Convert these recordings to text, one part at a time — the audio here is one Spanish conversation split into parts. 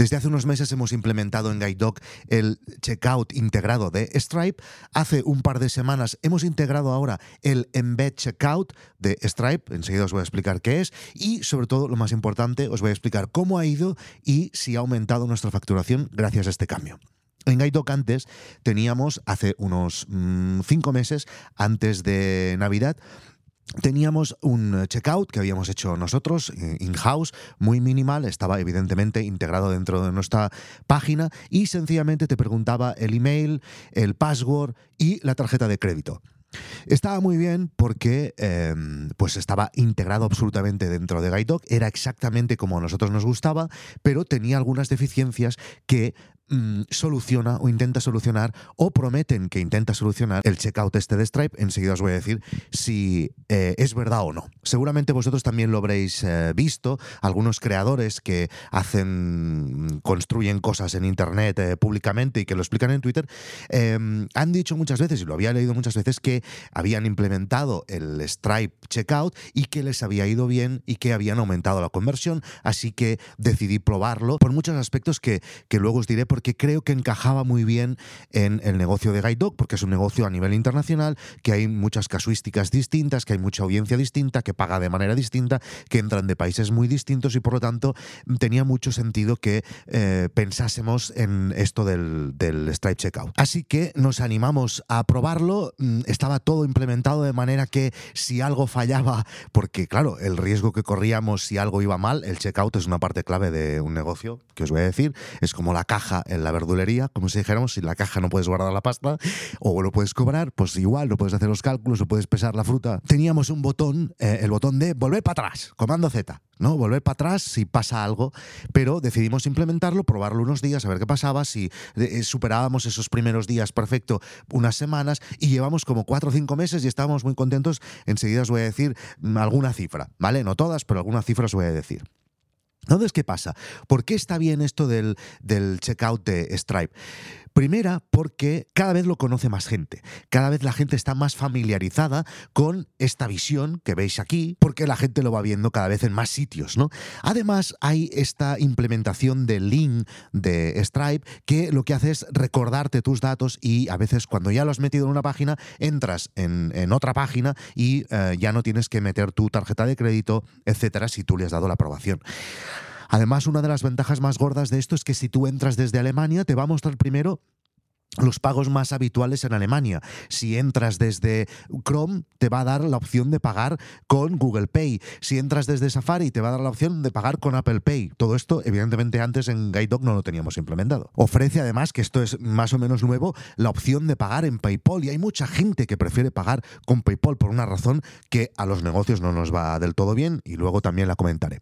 Desde hace unos meses hemos implementado en GuideDoc el checkout integrado de Stripe. Hace un par de semanas hemos integrado ahora el embed checkout de Stripe. Enseguida os voy a explicar qué es. Y sobre todo, lo más importante, os voy a explicar cómo ha ido y si ha aumentado nuestra facturación gracias a este cambio. En GuideDoc antes teníamos, hace unos mm, cinco meses, antes de Navidad, Teníamos un checkout que habíamos hecho nosotros, eh, in-house, muy minimal, estaba evidentemente integrado dentro de nuestra página y sencillamente te preguntaba el email, el password y la tarjeta de crédito. Estaba muy bien porque em, pues estaba integrado absolutamente dentro de GuideDoc, era exactamente como a nosotros nos gustaba, pero tenía algunas deficiencias que Mm, soluciona o intenta solucionar o prometen que intenta solucionar el checkout este de Stripe. Enseguida os voy a decir si eh, es verdad o no. Seguramente vosotros también lo habréis eh, visto. Algunos creadores que hacen, construyen cosas en Internet eh, públicamente y que lo explican en Twitter, em, han dicho muchas veces, y lo había leído muchas veces, que habían implementado el Stripe checkout y que les había ido bien y que habían aumentado la conversión. Así que decidí probarlo por muchos aspectos que, que luego os diré por que creo que encajaba muy bien en el negocio de Guide Dog, porque es un negocio a nivel internacional, que hay muchas casuísticas distintas, que hay mucha audiencia distinta, que paga de manera distinta, que entran de países muy distintos y por lo tanto tenía mucho sentido que eh, pensásemos en esto del, del Stripe Checkout. Así que nos animamos a probarlo, mm, estaba todo implementado de manera que si algo fallaba, porque claro, el riesgo que corríamos si algo iba mal, el checkout es una parte clave de un negocio, que os voy a decir, es como la caja en la verdulería, como si dijéramos, si en la caja no puedes guardar la pasta o lo puedes cobrar, pues igual no puedes hacer los cálculos o puedes pesar la fruta. Teníamos un botón, eh, el botón de volver para atrás, comando Z, ¿no? Volver para atrás si pasa algo, pero decidimos implementarlo, probarlo unos días, a ver qué pasaba, si eh, superábamos esos primeros días perfecto unas semanas y llevamos como cuatro o cinco meses y estábamos muy contentos. Enseguida os voy a decir mm, alguna cifra, ¿vale? No todas, pero alguna cifra os voy a decir. Entonces, ¿qué pasa? ¿Por qué está bien esto del, del checkout de Stripe? Primera, porque cada vez lo conoce más gente. Cada vez la gente está más familiarizada con esta visión que veis aquí, porque la gente lo va viendo cada vez en más sitios, ¿no? Además, hay esta implementación de link de Stripe que lo que hace es recordarte tus datos y a veces cuando ya lo has metido en una página, entras en, otra página y eh, ya no tienes que meter tu tarjeta de crédito, etcétera, si tú le has dado la aprobación. Además, una de las ventajas más gordas de esto es que si tú entras desde Alemania, te va a mostrar primero los pagos más habituales en Alemania. Si entras desde Chrome, te va a dar la opción de pagar con Google Pay. Si entras desde Safari, te va a dar la opción de pagar con Apple Pay. Todo esto, evidentemente, antes en GuideDog no lo teníamos implementado. Ofrece además, que esto es más o menos nuevo, la opción de pagar en PayPal. Y hay mucha gente que prefiere pagar con PayPal por una razón que a los negocios no nos va del todo bien y luego también la comentaré.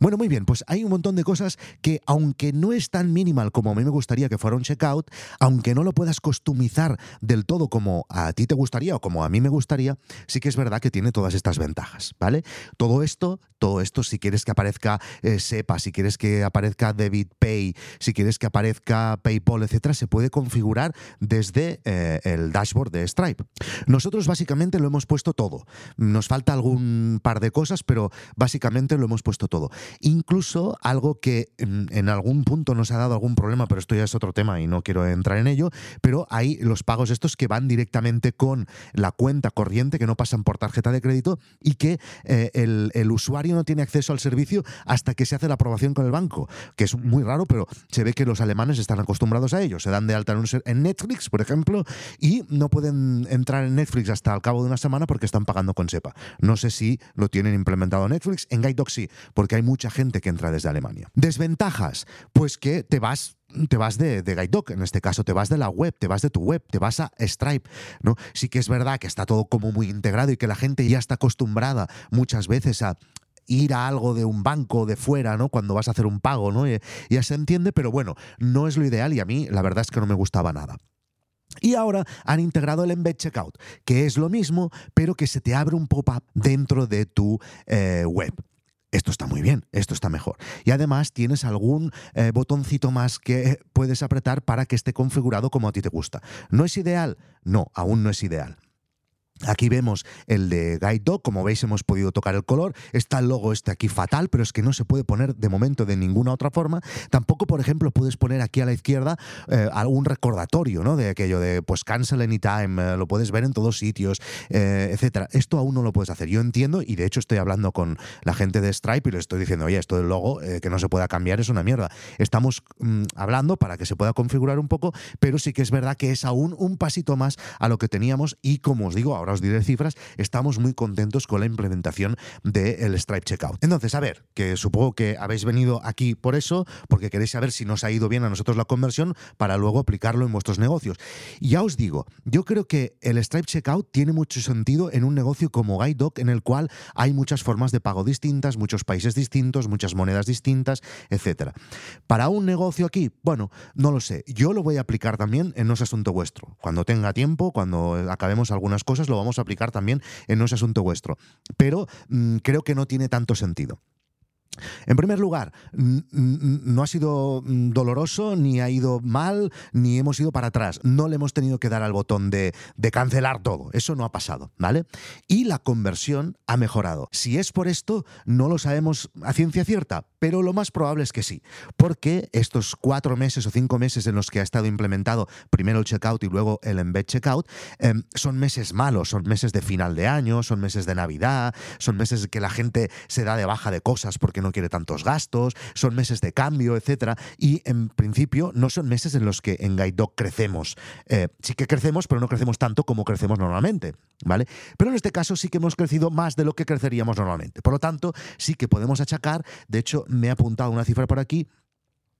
Bueno, muy bien, pues hay un montón de cosas que, aunque no es tan minimal como a mí me gustaría que fuera un checkout, aunque no lo puedas customizar del todo como a ti te gustaría o como a mí me gustaría, sí que es verdad que tiene todas estas ventajas, ¿vale? Todo esto, todo esto, si quieres que aparezca eh, SEPA, si quieres que aparezca Debit Pay, si quieres que aparezca PayPal, etcétera, se puede configurar desde eh, el dashboard de Stripe. Nosotros básicamente lo hemos puesto todo. Nos falta algún par de cosas, pero básicamente lo hemos puesto todo. Incluso algo que en, en algún punto nos ha dado algún problema, pero esto ya es otro tema y no quiero entrar en ello, pero hay los pagos estos que van directamente con la cuenta corriente, que no pasan por tarjeta de crédito y que eh, el, usuario no tiene acceso al servicio hasta que se hace la aprobación con el banco, que es muy raro, pero se ve que los alemanes están acostumbrados a ello. Se dan de alta en, Netflix, por ejemplo, y no pueden entrar en Netflix hasta el cabo de una semana porque están pagando con SEPA. No sé si lo tienen implementado en Netflix, en GuideDog sí, porque hay mucha gente que entra desde Alemania. Desventajas, pues que te vas te vas de, de en este caso te vas de la web, te vas de tu web, te vas a Stripe, ¿no? Sí que es verdad que está todo como muy integrado y que la gente ya está acostumbrada muchas veces a ir a algo de un banco de fuera, ¿no? Cuando vas a hacer un pago, ¿no? ya se entiende, pero bueno, no es lo ideal y a mí la verdad es que no me gustaba nada. Y ahora han integrado el Embed Checkout, que es lo mismo, pero que se te abre un pop-up dentro de tu eh, web esto está muy bien, esto está mejor. Y además tienes algún eh, botoncito más que puedes apretar para que esté configurado como a ti te gusta. ¿No es ideal? No, aún no es ideal. Aquí vemos el de Guide Dog, como veis hemos podido tocar el color, está el logo este aquí fatal, pero es que no se puede poner de momento de ninguna otra forma. Tampoco, por ejemplo, puedes poner aquí a la izquierda eh, algún recordatorio, ¿no? De aquello de, pues, cancel anytime, eh, lo puedes ver en todos sitios, eh, etcétera. Esto aún no lo puedes hacer. Yo entiendo, y de hecho estoy hablando con la gente de Stripe y le estoy diciendo, oye, esto del logo que no se pueda cambiar es una mierda. Estamos mm, hablando para que se pueda configurar un poco, pero sí que es verdad que es aún un pasito más a lo que teníamos y, como os digo, ahora os diré cifras, estamos muy contentos con la implementación del Stripe Checkout. Entonces, a ver, que supongo que habéis venido aquí por eso, porque queréis saber si nos ha ido bien a nosotros la conversión para luego aplicarlo en vuestros negocios. Y ya os digo, yo creo que el Stripe Checkout tiene mucho sentido en un negocio como GuideDoc, en el cual hay muchas formas de pago distintas, muchos países distintos, muchas monedas distintas, etcétera. Para un negocio aquí, bueno, no lo sé. Yo lo voy a aplicar también en No es Asunto Vuestro. Cuando tenga tiempo, cuando acabemos algunas cosas, lo vamos a aplicar también en No Asunto Vuestro. Pero mm, creo que no tiene tanto sentido. En primer lugar, no ha sido mm, doloroso, ni ha ido mal, ni hemos ido para atrás. No le hemos tenido que dar al botón de, cancelar todo. Eso no ha pasado, ¿vale? Y la conversión ha mejorado. Si es por esto, no lo sabemos a ciencia cierta, pero lo más probable es que sí. Porque estos cuatro meses o cinco meses en los que ha estado implementado primero el checkout y luego el embed checkout, em, son meses malos, son meses de final de año, son meses de Navidad, son meses que la gente se da de baja de cosas porque no quiere tantos gastos, son meses de cambio, etcétera, y en principio no son meses en los que en GuideDoc crecemos. Eh, sí que crecemos, pero no crecemos tanto como crecemos normalmente, ¿vale? Pero en este caso sí que hemos crecido más de lo que creceríamos normalmente. Por lo tanto, sí que podemos achacar, de hecho me he apuntado una cifra por aquí,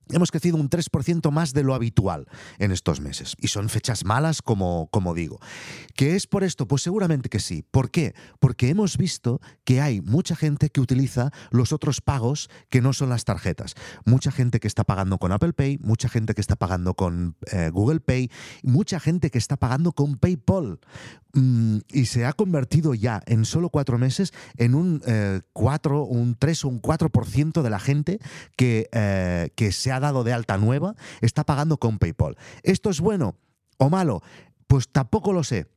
hemos crecido un 3% más de lo habitual en estos meses. Y son fechas malas, como, como digo. ¿Qué es por esto? Pues seguramente que sí. ¿Por qué? Porque hemos visto que hay mucha gente que utiliza los otros pagos que no son las tarjetas. Mucha gente que está pagando con Apple Pay, mucha gente que está pagando con eh, Google Pay, mucha gente que está pagando con PayPal. Mm, y se ha convertido ya en solo cuatro meses en un 4, eh, un 3 o un 4% de la gente que, eh, que se ha dado de alta nueva está pagando con PayPal. ¿Esto es bueno o malo? Pues tampoco lo sé.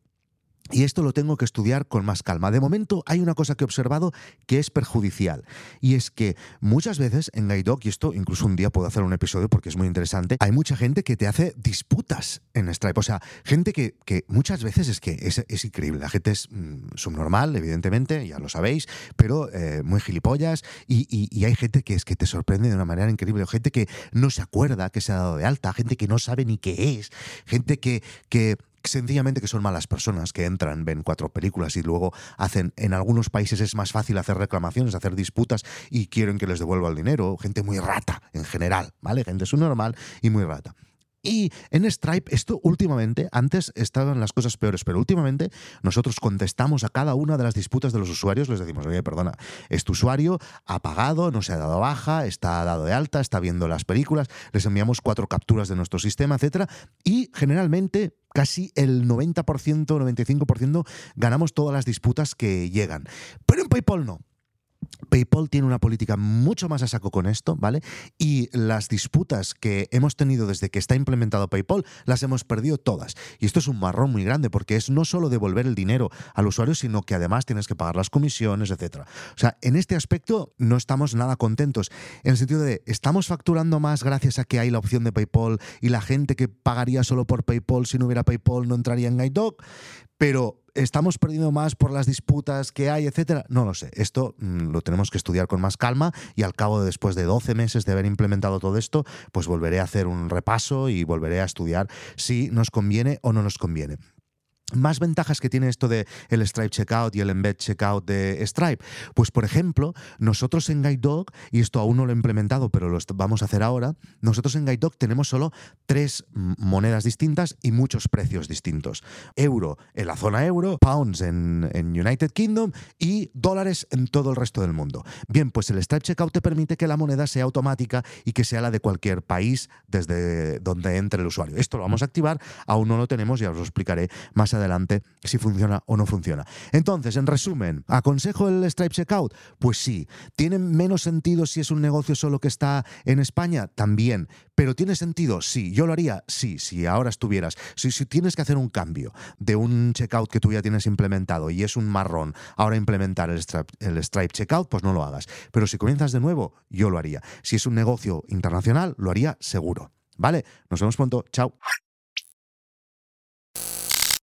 Y esto lo tengo que estudiar con más calma. De momento hay una cosa que he observado que es perjudicial. Y es que muchas veces en GuideDoc, y esto incluso un día puedo hacer un episodio porque es muy interesante, hay mucha gente que te hace disputas en Stripe. O sea, gente que, muchas veces es que es, increíble. La gente es mm, subnormal, evidentemente, ya lo sabéis, pero eh, muy gilipollas. Y, hay gente que es que te sorprende de una manera increíble. Gente que no se acuerda que se ha dado de alta, gente que no sabe ni qué es, gente que, que sencillamente que son malas personas que entran, ven cuatro películas y luego hacen, en algunos países es más fácil hacer reclamaciones, hacer disputas y quieren que les devuelva el dinero. Gente muy rata en general, ¿vale? Gente subnormal y muy rata. Y en Stripe, esto últimamente, antes estaban las cosas peores, pero últimamente nosotros contestamos a cada una de las disputas de los usuarios, les decimos, oye, perdona, este usuario ha pagado, no se ha dado baja, está dado de alta, está viendo las películas, les enviamos cuatro capturas de nuestro sistema, etcétera, y generalmente casi el 90%, 95% ganamos todas las disputas que llegan. Pero en PayPal no. PayPal tiene una política mucho más a saco con esto, ¿vale? Y las disputas que hemos tenido desde que está implementado PayPal las hemos perdido todas. Y esto es un marrón muy grande porque es no solo devolver el dinero al usuario, sino que además tienes que pagar las comisiones, etc. O sea, en este aspecto no estamos nada contentos. En el sentido de, estamos facturando más gracias a que hay la opción de PayPal y la gente que pagaría solo por PayPal si no hubiera PayPal no entraría en GuideDog, pero estamos perdiendo más por las disputas que hay, etcétera. No lo sé. Esto mm, lo tenemos que estudiar con más calma y al cabo de después de 12 meses de haber implementado todo esto, pues volveré a hacer un repaso y volveré a estudiar si nos conviene o no nos conviene. Más ventajas que tiene esto de el Stripe Checkout y el Embed Checkout de Stripe. Pues, por ejemplo, nosotros en GuideDog, y esto aún no lo he implementado, pero lo vamos a hacer ahora, nosotros en GuideDog tenemos solo tres monedas distintas y muchos precios distintos. Euro en la zona euro, pounds en, United Kingdom y dólares en todo el resto del mundo. Bien, pues el Stripe Checkout te permite que la moneda sea automática y que sea la de cualquier país desde donde entre el usuario. Esto lo vamos a activar, aún no lo tenemos, ya os lo explicaré más adelante adelante si funciona o no funciona. Entonces, en resumen, ¿aconsejo el Stripe Checkout? Pues sí. ¿Tiene menos sentido si es un negocio solo que está en España? También. ¿Pero tiene sentido? Sí. ¿Yo lo haría? Sí, si ahora estuvieras. Si, si tienes que hacer un cambio de un checkout que tú ya tienes implementado y es un marrón, ahora implementar el Stripe, el Stripe Checkout, pues no lo hagas. Pero si comienzas de nuevo, yo lo haría. Si es un negocio internacional, lo haría seguro. ¿Vale? Nos vemos pronto. Chao.